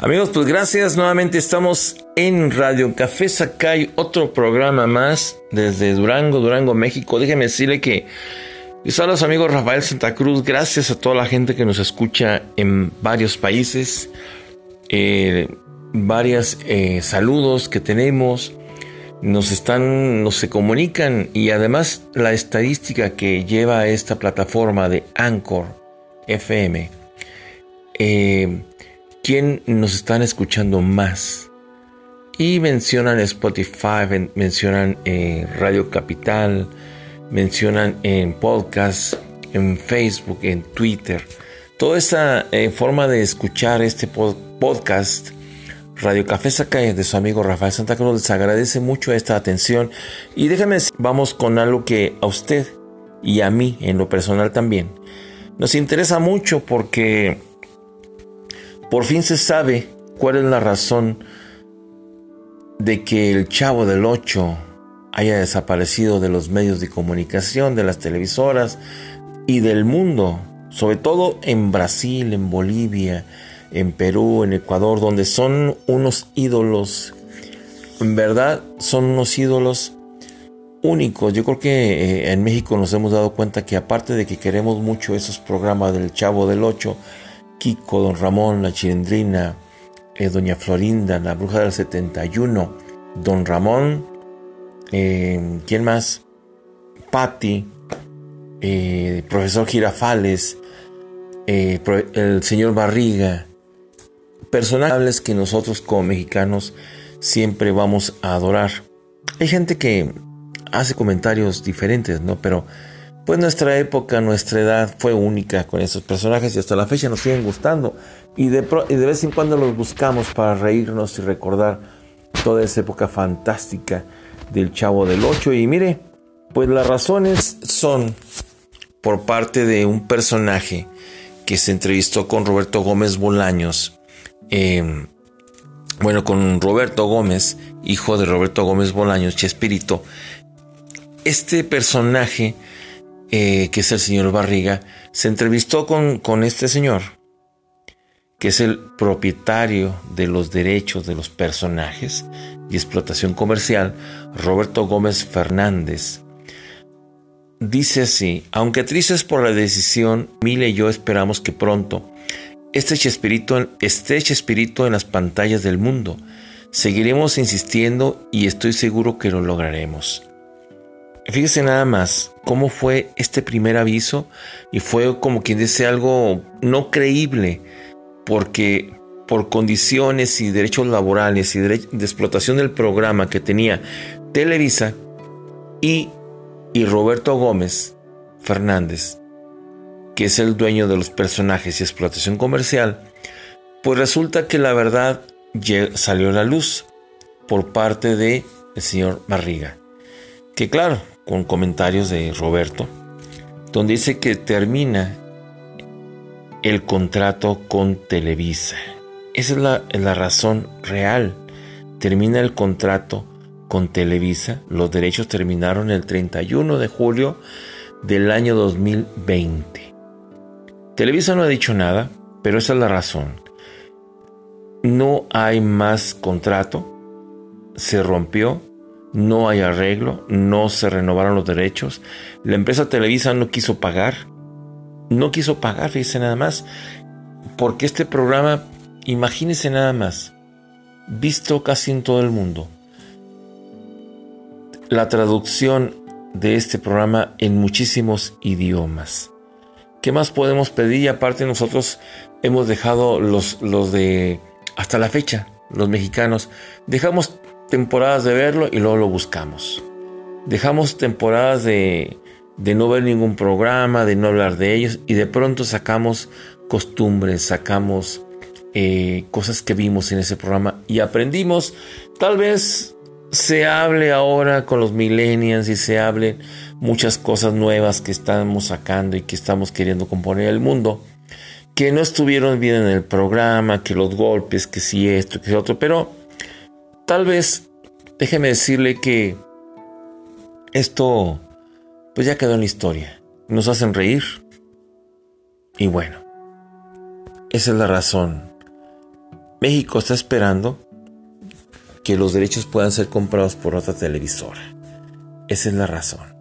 Amigos, pues gracias. Nuevamente estamos en Radio Café Sacay, otro programa más desde Durango, Durango, México. Déjeme decirle que a los amigos Rafael Santa Cruz. Gracias a toda la gente que nos escucha en varios países. Eh, varias eh, saludos que tenemos. Nos están, nos se comunican y además la estadística que lleva esta plataforma de Anchor FM. Eh, quién nos están escuchando más. Y mencionan Spotify, mencionan eh, Radio Capital, mencionan en podcast, en Facebook, en Twitter. Toda esa eh, forma de escuchar este podcast, Radio Café Sacae de su amigo Rafael Santa Cruz, les agradece mucho esta atención. Y déjame, vamos con algo que a usted y a mí, en lo personal también, nos interesa mucho porque por fin se sabe cuál es la razón de que el chavo del 8 haya desaparecido de los medios de comunicación, de las televisoras y del mundo, sobre todo en Brasil, en Bolivia, en Perú, en Ecuador, donde son unos ídolos, en verdad son unos ídolos únicos. Yo creo que eh, en México nos hemos dado cuenta que aparte de que queremos mucho esos programas del Chavo del 8, Kiko, Don Ramón, La Chilindrina, eh, Doña Florinda, La Bruja del 71, Don Ramón, eh, ¿quién más? Patti, eh, Profesor Girafales, el señor Barriga, personajes que nosotros como mexicanos siempre vamos a adorar. Hay gente que hace comentarios diferentes, ¿no? Pero pues nuestra época, nuestra edad fue única con esos personajes y hasta la fecha nos siguen gustando. Y de, vez en cuando los buscamos para reírnos y recordar toda esa época fantástica del Chavo del Ocho. Y mire, pues las razones son por parte de un personaje que se entrevistó con Roberto Gómez Bolaños. Em, bueno, con Roberto Gómez, hijo de Roberto Gómez Bolaños, Chespirito. Este personaje eh, que es el señor Barriga, se entrevistó con, con este señor, que es el propietario de los derechos de los personajes y explotación comercial, Roberto Gómez Fernández. Dice así, aunque tristes por la decisión, Mile y yo esperamos que pronto este Chespirito, esté Chespirito en las pantallas del mundo. Seguiremos insistiendo y estoy seguro que lo lograremos. Fíjese nada más cómo fue este primer aviso y fue como quien dice algo no creíble porque por condiciones y derechos laborales y de explotación del programa que tenía Televisa y, y Roberto Gómez Fernández, que es el dueño de los personajes y explotación comercial, pues resulta que la verdad salió a la luz por parte de señor Barriga. Que claro, con comentarios de Roberto, donde dice que termina el contrato con Televisa. Esa es la, la razón real. Termina el contrato con Televisa. Los derechos terminaron el 31 de julio del año 2020. Televisa no ha dicho nada, pero esa es la razón. No hay más contrato. Se rompió no hay arreglo, no se renovaron los derechos, la empresa Televisa no quiso pagar, no quiso pagar, fíjese nada más, porque este programa, imagínese nada más, visto casi en todo el mundo, la traducción de este programa en muchísimos idiomas. ¿Qué más podemos pedir? Y aparte nosotros hemos dejado los, los de hasta la fecha, los mexicanos, dejamos temporadas de verlo y luego lo buscamos. Dejamos temporadas de, de no ver ningún programa, de no hablar de ellos y de pronto sacamos costumbres, sacamos eh, cosas que vimos en ese programa y aprendimos. Tal vez se hable ahora con los millennials y se hable muchas cosas nuevas que estamos sacando y que estamos queriendo componer el mundo que no estuvieron bien en el programa, que los golpes, que si esto, que si otro, pero Tal vez, déjeme decirle que esto, pues ya quedó en la historia. Nos hacen reír. Y bueno, esa es la razón México está esperando que los derechos puedan ser comprados por otra televisora. Esa es la razón.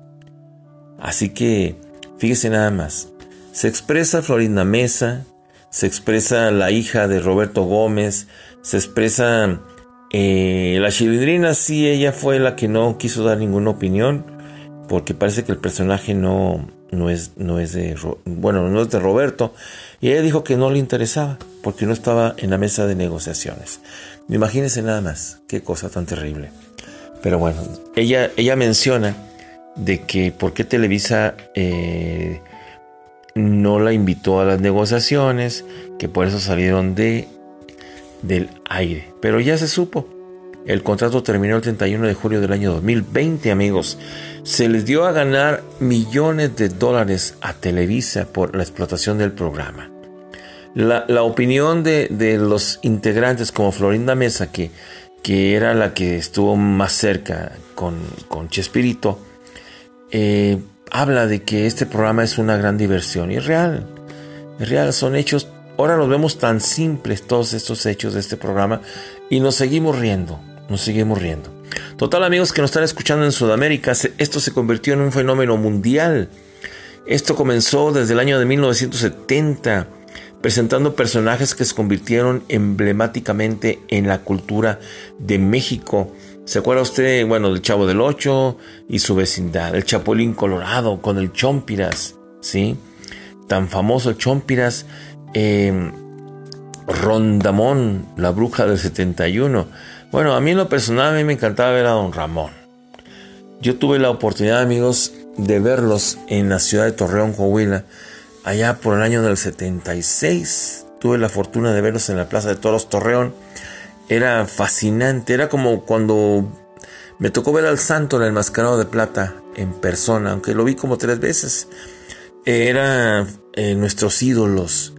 Así que, fíjese nada más. Se expresa Florinda Mesa, se expresa la hija de Roberto Gómez, se expresa eh, la chilindrina, sí, ella fue la que no quiso dar ninguna opinión, porque parece que el personaje no, no, es, no es de, bueno, no es de Roberto, y ella dijo que no le interesaba, porque no estaba en la mesa de negociaciones. Imagínense nada más, qué cosa tan terrible. Pero bueno, ella, ella menciona de que por qué Televisa eh, no la invitó a las negociaciones, que por eso salieron de del aire. Pero ya se supo. El contrato terminó el 31 de julio del año 2020, amigos. Se les dio a ganar millones de dólares a Televisa por la explotación del programa. La, opinión de, los integrantes como Florinda Mesa, que, que era la que estuvo más cerca con, con Chespirito, eh, habla de que este programa es una gran diversión. Y real. Real, son hechos. Ahora los vemos tan simples todos estos hechos de este programa y nos seguimos riendo. Nos seguimos riendo. Total amigos que nos están escuchando en Sudamérica, esto se convirtió en un fenómeno mundial. Esto comenzó desde el año de 1970, presentando personajes que se convirtieron emblemáticamente en la cultura de México ¿Se acuerda usted, bueno, del Chavo del Ocho y su vecindad? El Chapulín Colorado con el Chompiras, ¿sí? Tan famoso Chompiras. Eh, Rondamón, la bruja del 71. Bueno, a mí en lo personal a mí me encantaba ver a Don Ramón. Yo tuve la oportunidad, amigos, de verlos en la ciudad de Torreón, Coahuila, allá por el año del 76. Tuve la fortuna de verlos en la Plaza de Toros Torreón era fascinante, era como cuando me tocó ver al santo en el mascarado de plata en persona, aunque lo vi como tres veces. Era eh, nuestros ídolos,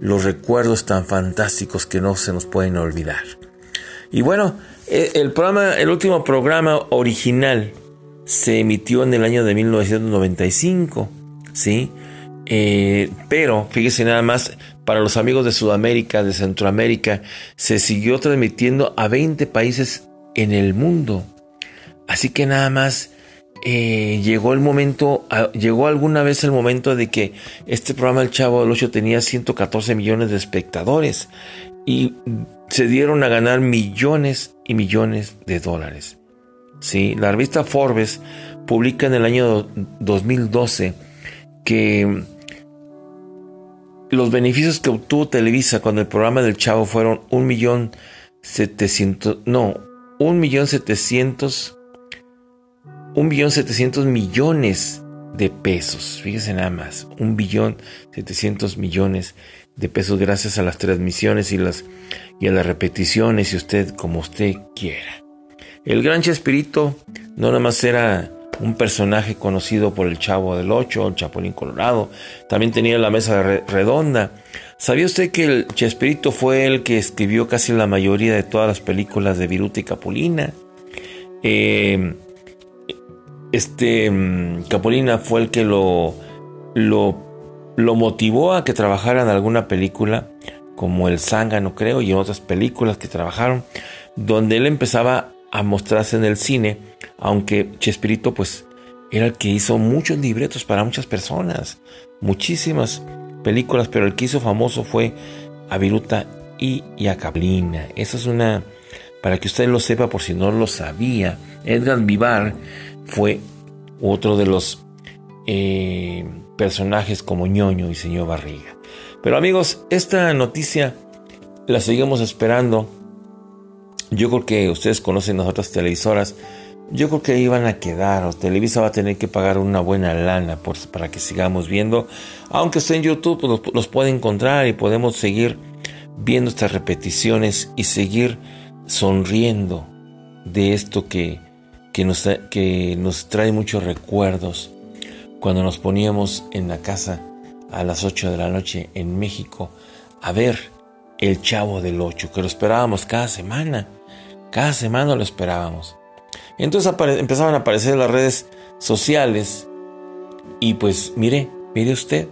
los recuerdos tan fantásticos que no se nos pueden olvidar. Y bueno, eh, el programa, el último programa original se emitió en el año de 1995, ¿sí? Eh, pero fíjese nada más, para los amigos de Sudamérica, de Centroamérica, se siguió transmitiendo a 20 países en el mundo. Así que nada más eh, llegó el momento, llegó alguna vez el momento de que este programa El Chavo del Ocho tenía 114 millones de espectadores y se dieron a ganar millones y millones de dólares. Sí, la revista Forbes publica en el año 2012 que los beneficios que obtuvo Televisa cuando el programa del Chavo fueron un millón setecientos, no, un millón setecientos, un millón setecientos millones de pesos. Fíjese nada más, un billón setecientos millones de pesos gracias a las transmisiones y las y a las repeticiones, y usted como usted quiera. El gran Chespirito no nada más era un personaje conocido por el Chavo del Ocho, el Chapulín Colorado. También tenía la mesa redonda. ¿Sabía usted que el Chespirito fue el que escribió casi la mayoría de todas las películas de Viruta y Capulina? Eh, este mm, Capulina fue el que lo, lo, lo motivó a que trabajara en alguna película, como El Zángano, creo, y en otras películas que trabajaron, donde él empezaba a mostrarse en el cine aunque Chespirito pues era el que hizo muchos libretos para muchas personas, muchísimas películas, pero el que hizo famoso fue a Viruta y, a Cablina. Esa es una, para que usted lo sepa por si no lo sabía, Edgar Vivar fue otro de los eh, personajes como ñoño y señor Barriga. Pero amigos, esta noticia la seguimos esperando. Yo creo que ustedes conocen las otras televisoras yo creo que iban a quedar o Televisa va a tener que pagar una buena lana para que sigamos viendo. Aunque esté en YouTube, pues los, puede encontrar y podemos seguir viendo estas repeticiones y seguir sonriendo de esto que, que, nos, que nos trae muchos recuerdos. Cuando nos poníamos en la casa a las 8 de la noche en México a ver el Chavo del 8, que lo esperábamos cada semana. Cada semana lo esperábamos. Entonces empezaban a aparecer las redes sociales y pues mire, mire usted,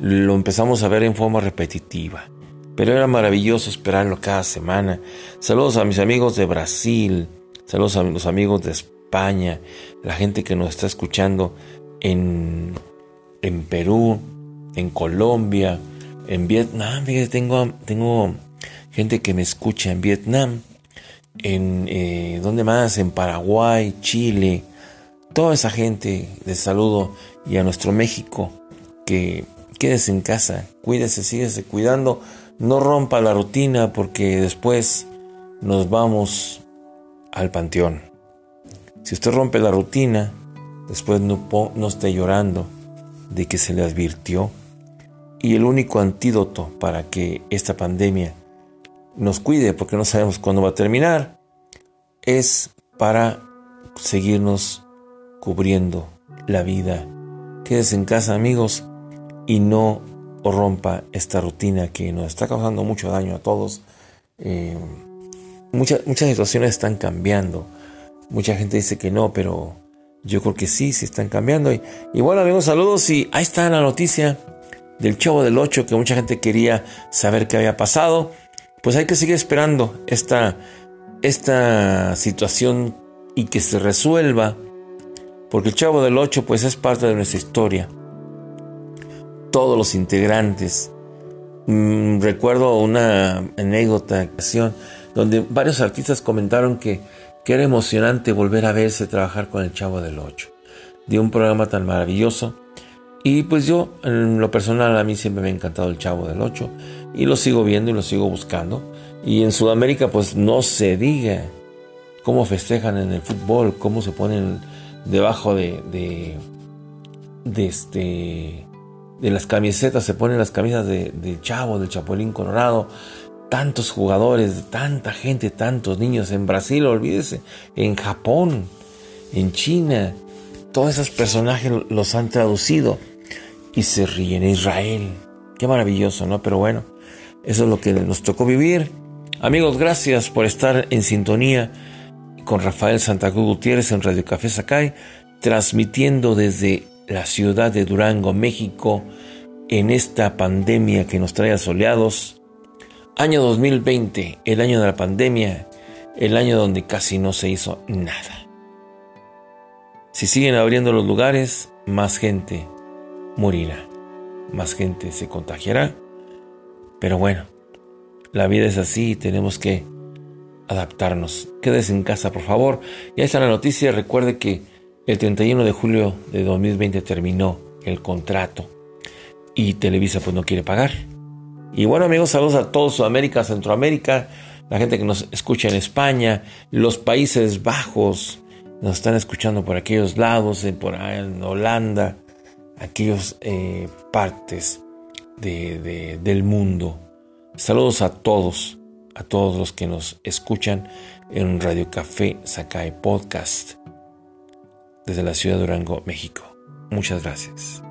lo empezamos a ver en forma repetitiva. pero era maravilloso esperarlo cada semana. Saludos a mis amigos de Brasil, saludos a los amigos de España, la gente que nos está escuchando en, en Perú, en Colombia, en Vietnam. Tengo, tengo gente que me escucha en Vietnam, en eh, ¿dónde más? En Paraguay, Chile, toda esa gente de saludo y a nuestro México que quédese en casa, cuídese, síguese cuidando, no rompa la rutina porque después nos vamos al panteón. Si usted rompe la rutina, después no, no esté llorando de que se le advirtió. Y el único antídoto para que esta pandemia nos cuide, porque no sabemos cuándo va a terminar, es para seguirnos cubriendo la vida. Quédese en casa amigos y no rompa esta rutina que nos está causando mucho daño a todos. Eh, muchas, muchas situaciones están cambiando. Mucha gente dice que no, pero yo creo que sí, sí están cambiando. Y, bueno amigos, saludos y ahí está la noticia del Chavo del 8 que mucha gente quería saber qué había pasado. Pues hay que seguir esperando esta, esta situación y que se resuelva porque el Chavo del Ocho pues es parte de nuestra historia. Todos los integrantes. Mm, recuerdo una anécdota, donde varios artistas comentaron que, que era emocionante volver a verse trabajar con el Chavo del Ocho. De un programa tan maravilloso. Y pues yo, en lo personal, a mí siempre me ha encantado el Chavo del Ocho. Y lo sigo viendo y lo sigo buscando. Y en Sudamérica, pues no se diga cómo festejan en el fútbol, cómo se ponen debajo de, de, este, de las camisetas, se ponen las camisas de, Chavo, del Chapulín Colorado, tantos jugadores, tanta gente, tantos niños en Brasil, olvídese, en Japón, en China, todos esos personajes los han traducido y se ríen. Israel, qué maravilloso, ¿no? Pero bueno, eso es lo que nos tocó vivir. Amigos, gracias por estar en sintonía con Rafael Santa Cruz Gutiérrez en Radio Café Sacay, transmitiendo desde la ciudad de Durango, México, en esta pandemia que nos trae asoleados. Año 2020, el año de la pandemia, el año donde casi no se hizo nada. Si siguen abriendo los lugares, más gente morirá, más gente se contagiará. Pero bueno, la vida es así y tenemos que adaptarnos. Quédese en casa, por favor. Ya está la noticia. Recuerde que el 31 de julio de 2020 terminó el contrato y Televisa pues no quiere pagar. Y bueno amigos, saludos a todos Sudamérica, Centroamérica, la gente que nos escucha en España, los Países Bajos, nos están escuchando por aquellos lados, por en Holanda, aquellos eh, partes del mundo. Saludos a todos a todos los que nos escuchan en Radio Café Sakai Podcast desde la ciudad de Durango, México. Muchas gracias.